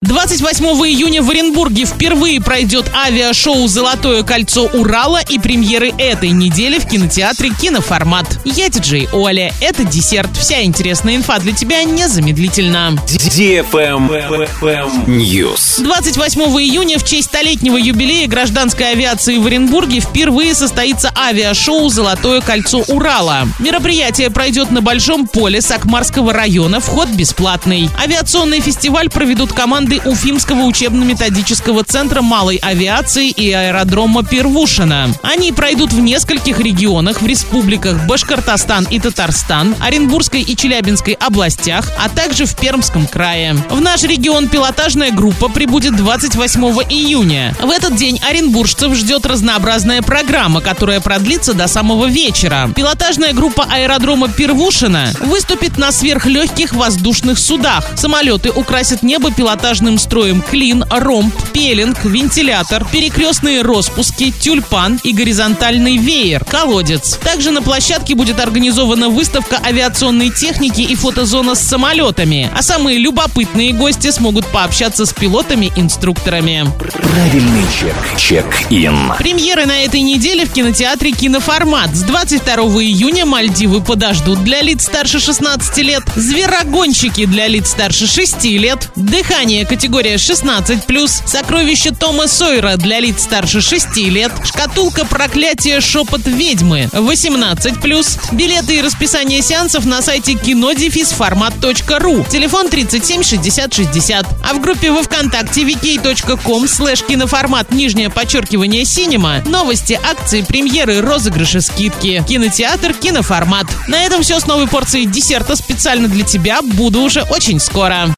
28 июня в Оренбурге впервые пройдет авиашоу «Золотое кольцо Урала» и премьеры этой недели в кинотеатре «Киноформат». Я диджей Оля. Это десерт. Вся интересная инфа для тебя незамедлительно. News. 28 июня в честь столетнего юбилея гражданской авиации в Оренбурге впервые состоится авиашоу «Золотое кольцо Урала». Мероприятие пройдет на Большом поле Сакмарского района. Вход бесплатный. Авиационный фестиваль проведут команды команды Уфимского учебно-методического центра малой авиации и аэродрома Первушина. Они пройдут в нескольких регионах в республиках Башкортостан и Татарстан, Оренбургской и Челябинской областях, а также в Пермском крае. В наш регион пилотажная группа прибудет 28 июня. В этот день оренбуржцев ждет разнообразная программа, которая продлится до самого вечера. Пилотажная группа аэродрома Первушина выступит на сверхлегких воздушных судах. Самолеты украсят небо пилотаж пляжным строем клин, ромб, пелинг, вентилятор, перекрестные распуски, тюльпан и горизонтальный веер, колодец. Также на площадке будет организована выставка авиационной техники и фотозона с самолетами. А самые любопытные гости смогут пообщаться с пилотами-инструкторами. Правильный чек. Чек-ин. Премьеры на этой неделе в кинотеатре «Киноформат». С 22 июня Мальдивы подождут для лиц старше 16 лет, «Зверогонщики» для лиц старше 6 лет, «Дыхание категория 16+, сокровище Тома Сойера для лиц старше 6 лет, шкатулка проклятия шепот ведьмы 18+, билеты и расписание сеансов на сайте кинодефисформат.ру, телефон 37 60 60, а в группе во Вконтакте vk.com слэш киноформат нижнее подчеркивание синема новости, акции, премьеры, розыгрыши, скидки. Кинотеатр, киноформат. На этом все с новой порцией десерта специально для тебя. Буду уже очень скоро.